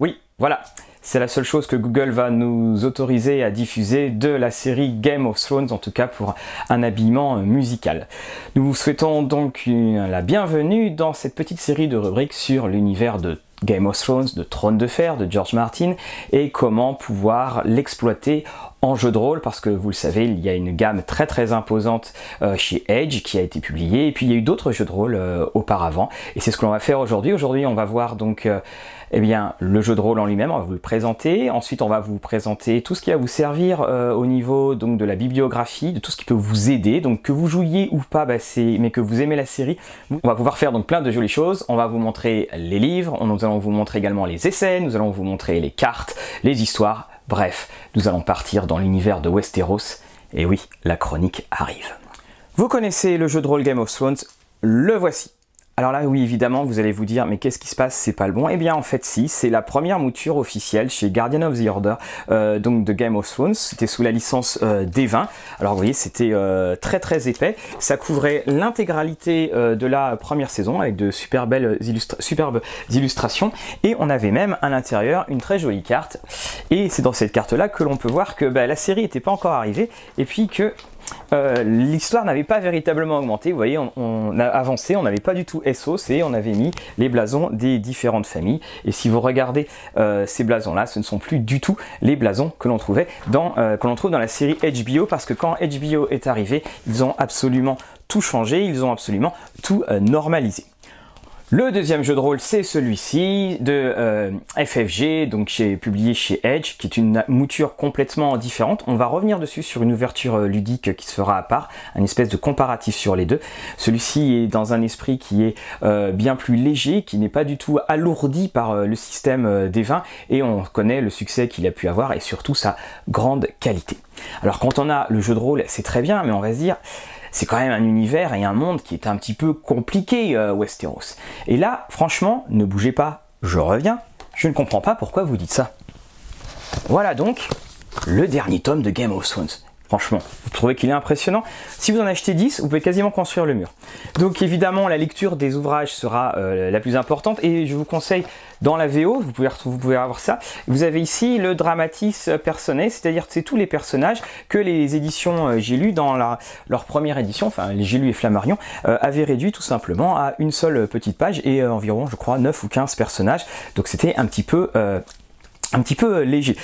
Oui, voilà. C'est la seule chose que Google va nous autoriser à diffuser de la série Game of Thrones, en tout cas pour un habillement musical. Nous vous souhaitons donc la bienvenue dans cette petite série de rubriques sur l'univers de Game of Thrones, de Trône de Fer, de George Martin, et comment pouvoir l'exploiter en jeu de rôle parce que vous le savez, il y a une gamme très très imposante euh, chez Edge qui a été publiée et puis il y a eu d'autres jeux de rôle euh, auparavant et c'est ce que l'on va faire aujourd'hui. Aujourd'hui, on va voir donc euh, eh bien le jeu de rôle en lui-même, on va vous le présenter. Ensuite, on va vous présenter tout ce qui va vous servir au niveau donc de la bibliographie, de tout ce qui peut vous aider. Donc que vous jouiez ou pas, bah, mais que vous aimez la série, on va pouvoir faire donc plein de jolies choses. On va vous montrer les livres, nous allons vous montrer également les essais, nous allons vous montrer les cartes, les histoires Bref, nous allons partir dans l'univers de Westeros, et oui, la chronique arrive. Vous connaissez le jeu de rôle Game of Thrones, le voici. Alors là, oui, évidemment, vous allez vous dire, mais qu'est-ce qui se passe? C'est pas le bon. Eh bien, en fait, si, c'est la première mouture officielle chez Guardian of the Order, euh, donc de Game of Thrones. C'était sous la licence euh, D20. Alors, vous voyez, c'était euh, très très épais. Ça couvrait l'intégralité de la première saison avec de super belles superbes illustrations. Et on avait même à l'intérieur une très jolie carte. Et c'est dans cette carte-là que l'on peut voir que bah, la série n'était pas encore arrivée et puis que euh, l'histoire n'avait pas véritablement augmenté. Vous voyez, on, a avancé, on n'avait pas du tout SOS et on avait mis les blasons des différentes familles. Et si vous regardez euh, ces blasons-là, ce ne sont plus du tout les blasons que l'on trouvait euh, que l'on trouve dans la série HBO parce que quand HBO est arrivé, ils ont absolument tout changé, ils ont absolument tout normalisé. Le deuxième jeu de rôle, c'est celui-ci de euh, FFG, donc publié chez Edge, qui est une mouture complètement différente. On va revenir dessus sur une ouverture euh, ludique qui se fera à part, un espèce de comparatif sur les deux. Celui-ci est dans un esprit qui est euh, bien plus léger, qui n'est pas du tout alourdi par le système des vins, et on connaît le succès qu'il a pu avoir et surtout sa grande qualité. Alors quand on a le jeu de rôle, c'est très bien, mais on va se dire c'est quand même un univers et un monde qui est un petit peu compliqué, euh, Westeros. Et là, franchement, ne bougez pas, je reviens, je ne comprends pas pourquoi vous dites ça. Voilà donc le dernier tome de Game of Thrones. Franchement, vous trouvez qu'il est impressionnant Si vous en achetez 10, vous pouvez quasiment construire le mur. Donc évidemment, la lecture des ouvrages sera euh, la plus importante et je vous conseille dans la VO, vous pouvez, vous pouvez avoir ça. Vous avez ici le dramatis personae, c'est-à-dire que c'est tous les personnages que les éditions euh, J'ai lu dans leur première édition, enfin les J'ai lu et Flammarion, euh, avaient réduit tout simplement à une seule petite page et environ, je crois, 9 ou 15 personnages. Donc c'était un petit peu un petit peu euh, léger.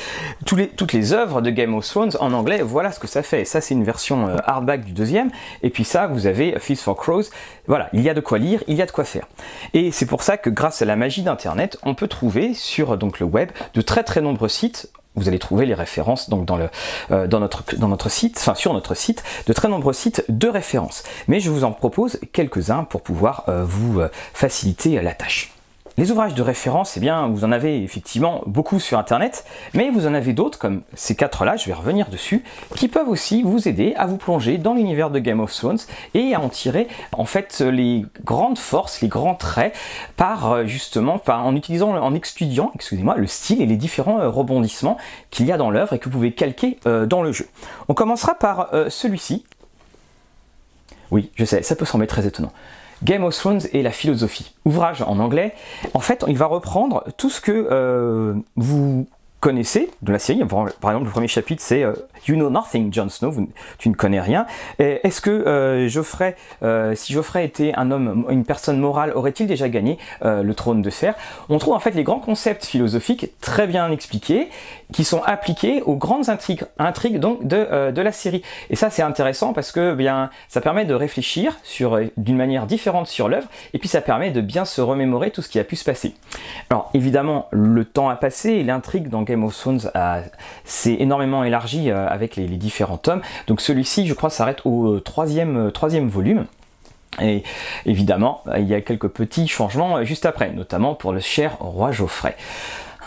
toutes les œuvres de Game of Thrones en anglais, voilà ce que ça fait. Ça, c'est une version euh, hardback du deuxième. Et puis ça, vous avez Feast for Crows. Voilà, il y a de quoi lire, il y a de quoi faire. Et c'est pour ça que grâce à la magie d'Internet, on peut trouver sur donc, le web de très très nombreux sites vous allez trouver les références donc dans, le, euh, dans, notre, dans notre site, enfin sur notre site, de très nombreux sites de références. Mais je vous en propose quelques-uns pour pouvoir vous faciliter la tâche. Les ouvrages de référence, eh bien, vous en avez effectivement beaucoup sur Internet, mais vous en avez d'autres, comme ces quatre-là, je vais revenir dessus, qui peuvent aussi vous aider à vous plonger dans l'univers de Game of Thrones et à en tirer en fait les grandes forces, les grands traits, par euh, justement, en utilisant, en étudiant, excusez-moi, le style et les différents euh, rebondissements qu'il y a dans l'œuvre et que vous pouvez calquer euh, dans le jeu. On commencera par celui-ci. Oui, je sais, ça peut sembler très étonnant. Game of Thrones et la philosophie. Ouvrage en anglais. En fait, il va reprendre tout ce que euh, vous connaissez de la série. Par exemple, le premier chapitre, c'est euh, You know nothing, Jon Snow, tu ne connais rien. Est-ce que euh, Geoffrey, euh, si Geoffrey était un homme, une personne morale, aurait-il déjà gagné le trône de fer? On trouve en fait les grands concepts philosophiques très bien expliqués, qui sont appliqués aux grandes intrigues, donc de, de la série. Et ça, c'est intéressant parce que bien, ça permet de réfléchir sur d'une manière différente sur l'œuvre, et puis ça permet de bien se remémorer tout ce qui a pu se passer. Alors évidemment, le temps a passé et l'intrigue dans Game of Thrones s'est énormément élargi euh, avec les, différents tomes. Donc celui-ci, je crois, s'arrête au euh, troisième, euh, troisième volume. Et évidemment, il y a quelques petits changements juste après, notamment pour le cher roi Geoffrey.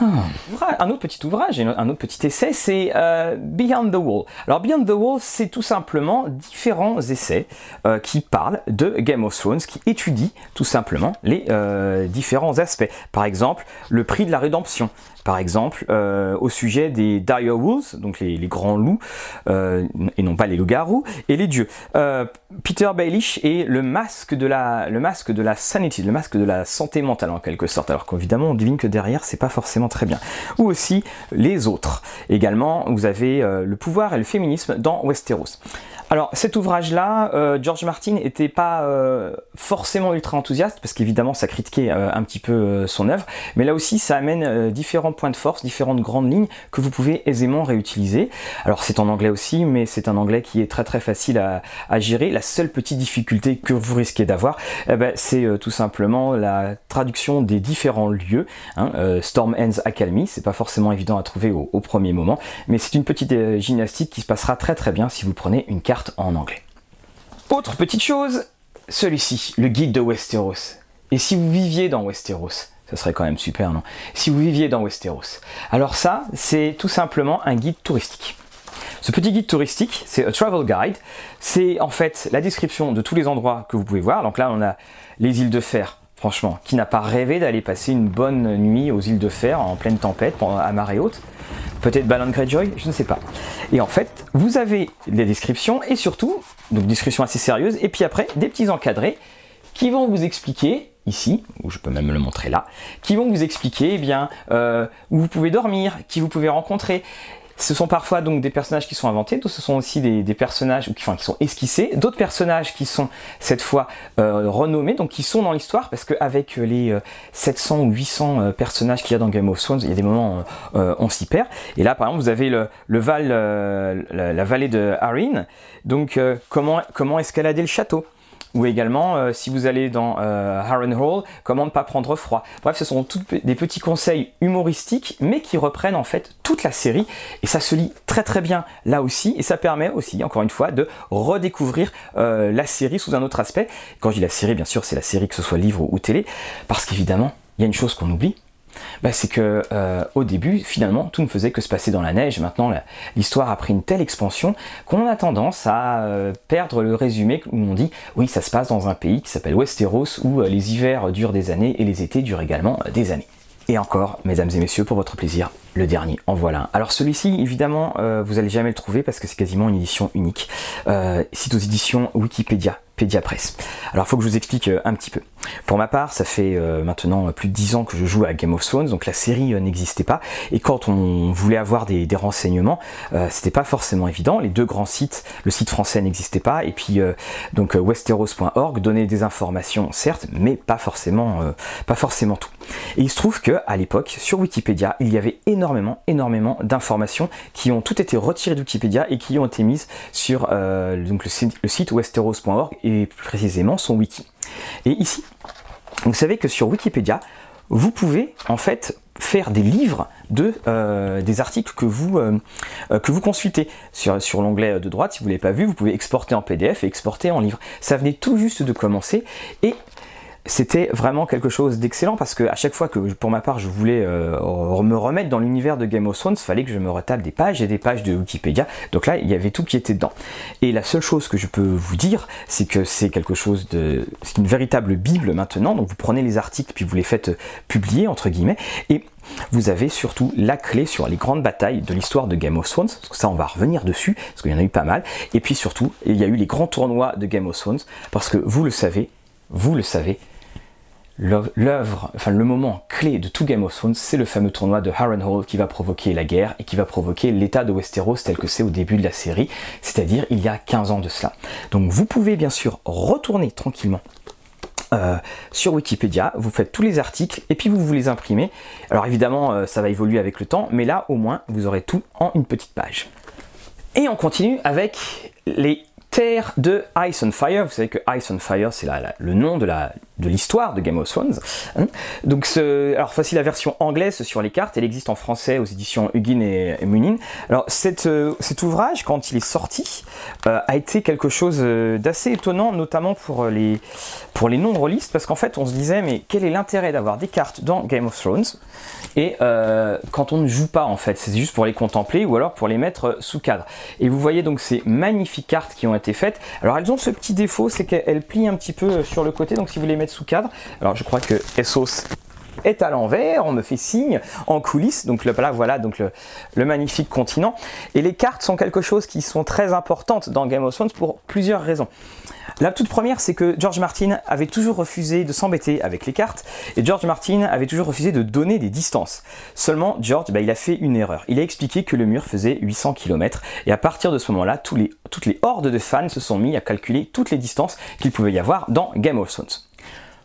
un autre petit ouvrage, un autre petit essai, c'est Beyond the Wall. Alors Beyond the Wall, c'est tout simplement différents essais qui parlent de Game of Thrones, qui étudient tout simplement les différents aspects. Par exemple, le prix de la rédemption, par exemple, euh, au sujet des dire wolves, donc les, grands loups, euh, et non pas les loups-garous, et les dieux. Euh, Peter Baelish et le masque de la, le masque de la sanity, le masque de la santé mentale en quelque sorte. Alors qu'évidemment, on devine que derrière, c'est pas forcément très bien. Ou aussi les autres. Également, vous avez le pouvoir et le féminisme dans Westeros. Alors cet ouvrage-là, George Martin n'était pas forcément ultra enthousiaste parce qu'évidemment ça critiquait un petit peu son œuvre, mais là aussi ça amène différents points de force, différentes grandes lignes que vous pouvez aisément réutiliser. Alors c'est en anglais aussi, mais c'est un anglais qui est très très facile à, gérer. La seule petite difficulté que vous risquez d'avoir, eh ben, c'est tout simplement la traduction des différents lieux. Hein, Storm Ends Academy, c'est pas forcément évident à trouver au premier moment, mais c'est une petite gymnastique qui se passera très très bien si vous prenez une carte en anglais. Autre petite chose, celui-ci, le guide de Westeros. Et si vous viviez dans Westeros, ça serait quand même super, non? Si vous viviez dans Westeros. Alors ça, c'est tout simplement un guide touristique. Ce petit guide touristique, c'est un travel guide. C'est en fait la description de tous les endroits que vous pouvez voir. Donc là, on a les îles de fer. Franchement, qui n'a pas rêvé d'aller passer une bonne nuit aux îles de fer en pleine tempête à marée haute Peut-être Balon Greyjoy, je ne sais pas. Et en fait, vous avez des descriptions et surtout, donc descriptions assez sérieuses, et puis après, des petits encadrés qui vont vous expliquer ici, ou je peux même le montrer là, qui vont vous expliquer eh bien, euh, où vous pouvez dormir, qui vous pouvez rencontrer. Ce sont parfois donc des personnages qui sont inventés, d'autres ce sont aussi des, personnages qui, enfin, qui sont esquissés, d'autres personnages qui sont cette fois euh, renommés, donc qui sont dans l'histoire, parce qu'avec les 700 euh, ou 800 euh, personnages qu'il y a dans Game of Thrones, il y a des moments où on s'y perd. Et là, par exemple, vous avez le, Val, la, vallée de Harin, donc comment escalader le château? Ou également euh, si vous allez dans euh, Hall, comment ne pas prendre froid. Bref, ce sont des petits conseils humoristiques, mais qui reprennent en fait toute la série, et ça se lit très très bien là aussi, et ça permet aussi, encore une fois, de redécouvrir euh, la série sous un autre aspect. Quand je dis la série, bien sûr, c'est la série que ce soit livre ou télé, parce qu'évidemment, il y a une chose qu'on oublie, bah, c'est que euh, au début, finalement, tout ne faisait que se passer dans la neige. Maintenant, l'histoire a pris une telle expansion qu'on a tendance à euh, perdre le résumé où on dit oui, ça se passe dans un pays qui s'appelle Westeros où euh, les hivers durent des années et les étés durent également des années. Et encore, mesdames et messieurs, pour votre plaisir, le dernier, en voilà. Alors celui-ci, évidemment, vous allez jamais le trouver parce que c'est quasiment une édition unique. c'est aux éditions Wikipédia. Press. Alors faut que je vous explique euh, un petit peu. Pour ma part, ça fait euh, maintenant plus de 10 ans que je joue à Game of Thrones, donc la série euh, n'existait pas. Et quand on voulait avoir des, renseignements, c'était pas forcément évident. Les deux grands sites, le site français n'existait pas, et puis donc westeros.org donnait des informations, certes, mais pas forcément, pas forcément tout. Et il se trouve que à l'époque, sur Wikipédia, il y avait énormément, énormément d'informations qui ont toutes été retirées de Wikipédia et qui ont été mises sur le site, le site westeros.org et plus précisément son wiki. Et ici, vous savez que sur Wikipédia, vous pouvez en fait faire des livres de euh, des articles que vous euh, que vous consultez sur, sur l'onglet de droite si vous l'avez pas vu vous pouvez exporter en PDF et exporter en livre ça venait tout juste de commencer et c'était vraiment quelque chose d'excellent parce que à chaque fois que pour ma part je voulais euh, me remettre dans l'univers de Game of Thrones, il fallait que je me retape des pages et des pages de Wikipédia. Donc là, il y avait tout qui était dedans. Et la seule chose que je peux vous dire, c'est que c'est quelque chose de c'est une véritable bible maintenant. Donc vous prenez les articles puis vous les faites publier entre guillemets et vous avez surtout la clé sur les grandes batailles de l'histoire de Game of Thrones, parce que ça on va revenir dessus, parce qu'il y en a eu pas mal, et puis surtout, il y a eu les grands tournois de Game of Thrones, parce que vous le savez, vous le savez, l'œuvre, enfin le moment clé de tout Game of Thrones, c'est le fameux tournoi de Harrenhal qui va provoquer la guerre et qui va provoquer l'état de Westeros tel que c'est au début de la série, c'est-à-dire il y a 15 ans de cela. Donc vous pouvez bien sûr retourner tranquillement euh, sur Wikipédia, vous faites tous les articles et puis vous vous les imprimez. Alors évidemment, euh, ça va évoluer avec le temps, mais là au moins vous aurez tout en une petite page. Et on continue avec les Terre de Ice on Fire. Vous savez que Ice on Fire, c'est le nom de la de l'histoire de Game of Thrones. Hein. Donc, alors voici la version anglaise sur les cartes. Elle existe en français aux éditions Huggin et, Munin. Alors, euh, cet ouvrage, quand il est sorti, euh, a été quelque chose euh, d'assez étonnant, notamment pour les, pour les non-rôlistes, parce qu'en fait, on se disait, mais quel est l'intérêt d'avoir des cartes dans Game of Thrones? Et quand on ne joue pas, en fait, c'est juste pour les contempler ou alors pour les mettre sous cadre. Et vous voyez donc ces magnifiques cartes qui ont été faites. Alors, elles ont ce petit défaut, c'est qu'elles plient un petit peu sur le côté, donc si vous les mettez sous cadre, alors je crois que Essos est à l'envers, on me fait signe en coulisses, donc là voilà donc le, magnifique continent. Et les cartes sont quelque chose qui sont très importantes dans Game of Thrones pour plusieurs raisons. La toute première, c'est que George Martin avait toujours refusé de s'embêter avec les cartes, et George Martin avait toujours refusé de donner des distances. Seulement, George, bah, il a fait une erreur. Il a expliqué que le mur faisait 800 km, et à partir de ce moment-là, toutes les hordes de fans se sont mis à calculer toutes les distances qu'il pouvait y avoir dans Game of Thrones.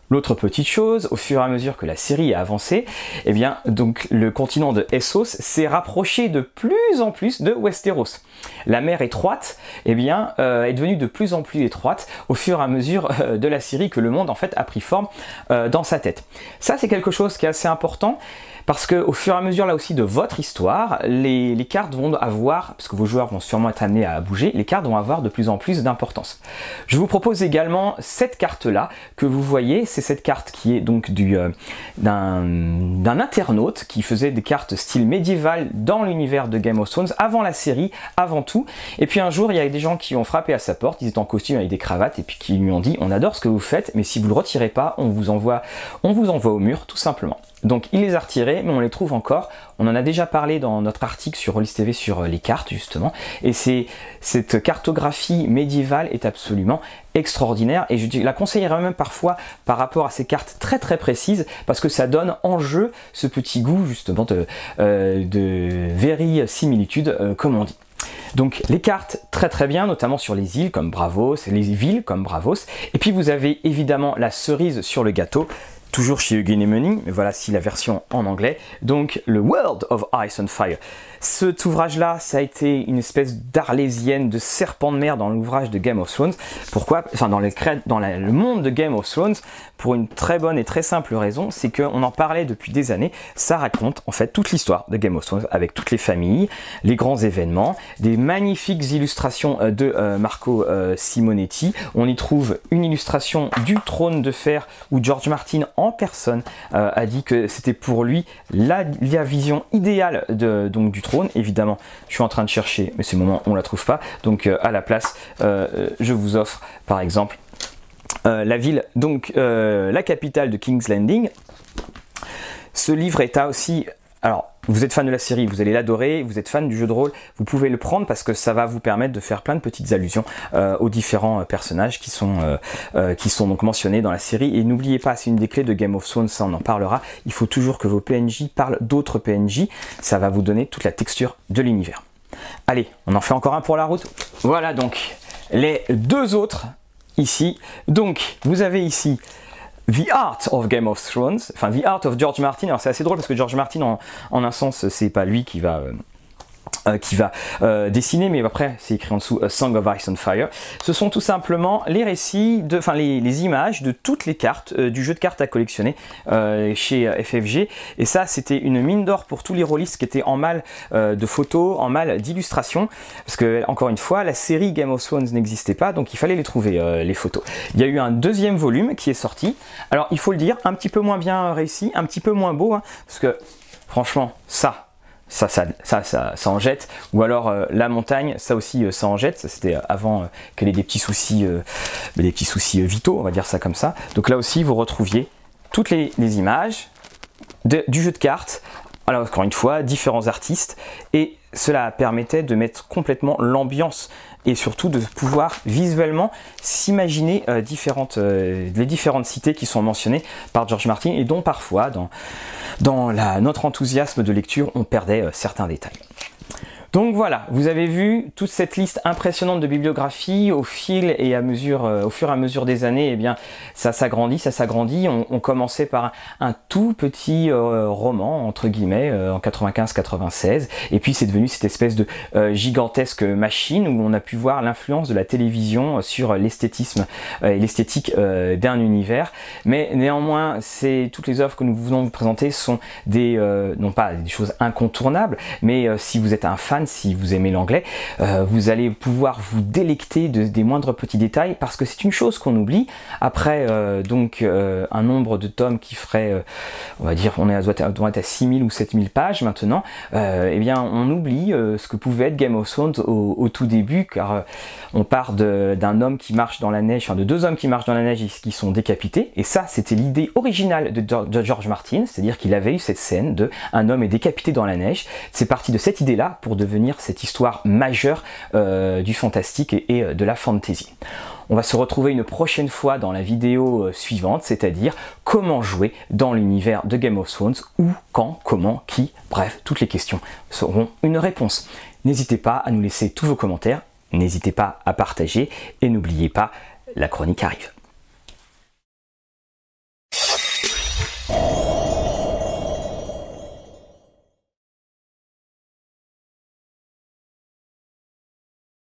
L'autre petite chose, au fur et à mesure que la série a avancé, eh bien, donc le continent de Essos s'est rapproché de plus en plus de Westeros. La mer étroite, eh bien, euh, est devenue de plus en plus étroite au fur et à mesure euh, de la série que le monde en fait a pris forme euh, dans sa tête. Ça, c'est quelque chose qui est assez important parce que au fur et à mesure là aussi de votre histoire, les, cartes vont avoir, parce que vos joueurs vont sûrement être amenés à bouger, les cartes vont avoir de plus en plus d'importance. Je vous propose également cette carte là que vous voyez, c'est cette carte qui est donc euh, d'un internaute qui faisait des cartes style médiéval dans l'univers de Game of Thrones avant la série, avant tout. Et puis un jour, il y a des gens qui ont frappé à sa porte, ils étaient en costume avec des cravates et puis qui lui ont dit "On adore ce que vous faites, mais si vous le retirez pas, on vous envoie on vous envoie au mur tout simplement." Donc il les a retirés, mais on les trouve encore. On en a déjà parlé dans notre article sur Rollis TV sur euh, les cartes justement. Et c'est cette cartographie médiévale est absolument extraordinaire et je la conseillerais même parfois par rapport à ces cartes très très précises parce que ça donne en jeu ce petit goût justement de, euh, de similitude euh, comme on dit. Donc les cartes très très bien, notamment sur les îles comme Bravos, les villes comme Bravos. Et puis vous avez évidemment la cerise sur le gâteau, toujours chez Eugene Money, mais voilà si la version en anglais. Donc le World of Ice and Fire. Cet ouvrage-là, ça a été une espèce d'arlésienne, de serpent de mer dans l'ouvrage de Game of Thrones. Pourquoi? Enfin, dans, le monde de Game of Thrones, pour une très bonne et très simple raison, c'est qu'on en parlait depuis des années. Ça raconte en fait toute l'histoire de Game of Thrones avec toutes les familles, les grands événements, des magnifiques illustrations euh, de euh, Marco euh, Simonetti. On y trouve une illustration du trône de fer où George Martin en personne a dit que c'était pour lui la, la vision idéale de, donc, du Évidemment, je suis en train de chercher, mais c'est le moment où on la trouve pas. Donc à la place, je vous offre par exemple euh, la ville, donc euh, la capitale de King's Landing. Ce livre est aussi. Alors, vous êtes fan de la série, vous allez l'adorer, vous êtes fan du jeu de rôle, vous pouvez le prendre parce que ça va vous permettre de faire plein de petites allusions euh, aux différents personnages qui sont, qui sont donc mentionnés dans la série. Et n'oubliez pas, c'est une des clés de Game of Thrones, ça on en parlera. Il faut toujours que vos PNJ parlent d'autres PNJ, ça va vous donner toute la texture de l'univers. Allez, on en fait encore un pour la route. Voilà donc les deux autres ici. Donc, vous avez ici The Art of Game of Thrones, enfin The Art of George Martin. Alors c'est assez drôle parce que George Martin, en, un sens, c'est pas lui qui va euh, qui va euh, dessiner, mais après c'est écrit en dessous Song of Ice and Fire. Ce sont tout simplement les récits, enfin les, images de toutes les cartes euh, du jeu de cartes à collectionner chez FFG. Et ça, c'était une mine d'or pour tous les rôlistes qui étaient en mal de photos, en mal d'illustrations, parce que encore une fois, la série Game of Thrones n'existait pas, donc il fallait les trouver les photos. Il y a eu un deuxième volume qui est sorti. Alors il faut le dire, un petit peu moins bien réussi, un petit peu moins beau, hein, parce que franchement, ça, ça ça, ça, ça, en jette. Ou alors euh, la montagne, ça aussi, euh, ça en jette. C'était avant euh, qu'elle ait des petits soucis, des petits soucis vitaux, on va dire ça comme ça. Donc là aussi, vous retrouviez toutes les, images du jeu de cartes. Alors encore une fois, différents artistes. Et cela permettait de mettre complètement l'ambiance et surtout de pouvoir visuellement s'imaginer différentes, les différentes cités qui sont mentionnées par George Martin et dont parfois dans, notre enthousiasme de lecture, on perdait euh, certains détails. Donc voilà, vous avez vu toute cette liste impressionnante de bibliographies au fil et à mesure, euh, au fur et à mesure des années, eh bien ça s'agrandit, ça s'agrandit. On, commençait par un, tout petit euh, roman entre guillemets euh, en 95-96, et puis c'est devenu cette espèce de gigantesque machine où on a pu voir l'influence de la télévision sur l'esthétisme et l'esthétique d'un univers. Mais néanmoins, toutes les œuvres que nous venons vous présenter sont des non pas des choses incontournables, mais si vous êtes un fan si vous aimez l'anglais, euh, vous allez pouvoir vous délecter de, des moindres petits détails parce que c'est une chose qu'on oublie. Après euh, donc euh, un nombre de tomes qui ferait, on va dire, on est à, doit être à 6000 ou 7000 pages maintenant, eh bien on oublie ce que pouvait être Game of Thrones au, tout début car on part d'un homme qui marche dans la neige, enfin de deux hommes qui marchent dans la neige et qui sont décapités et ça c'était l'idée originale de, de George Martin, c'est-à-dire qu'il avait eu cette scène de un homme est décapité dans la neige. C'est parti de cette idée là pour cette histoire majeure euh, du fantastique et, euh, de la fantasy. On va se retrouver une prochaine fois dans la vidéo euh, suivante, c'est-à-dire comment jouer dans l'univers de Game of Thrones, où, quand, comment, qui, bref, toutes les questions seront une réponse. N'hésitez pas à nous laisser tous vos commentaires, n'hésitez pas à partager et n'oubliez pas, la chronique arrive.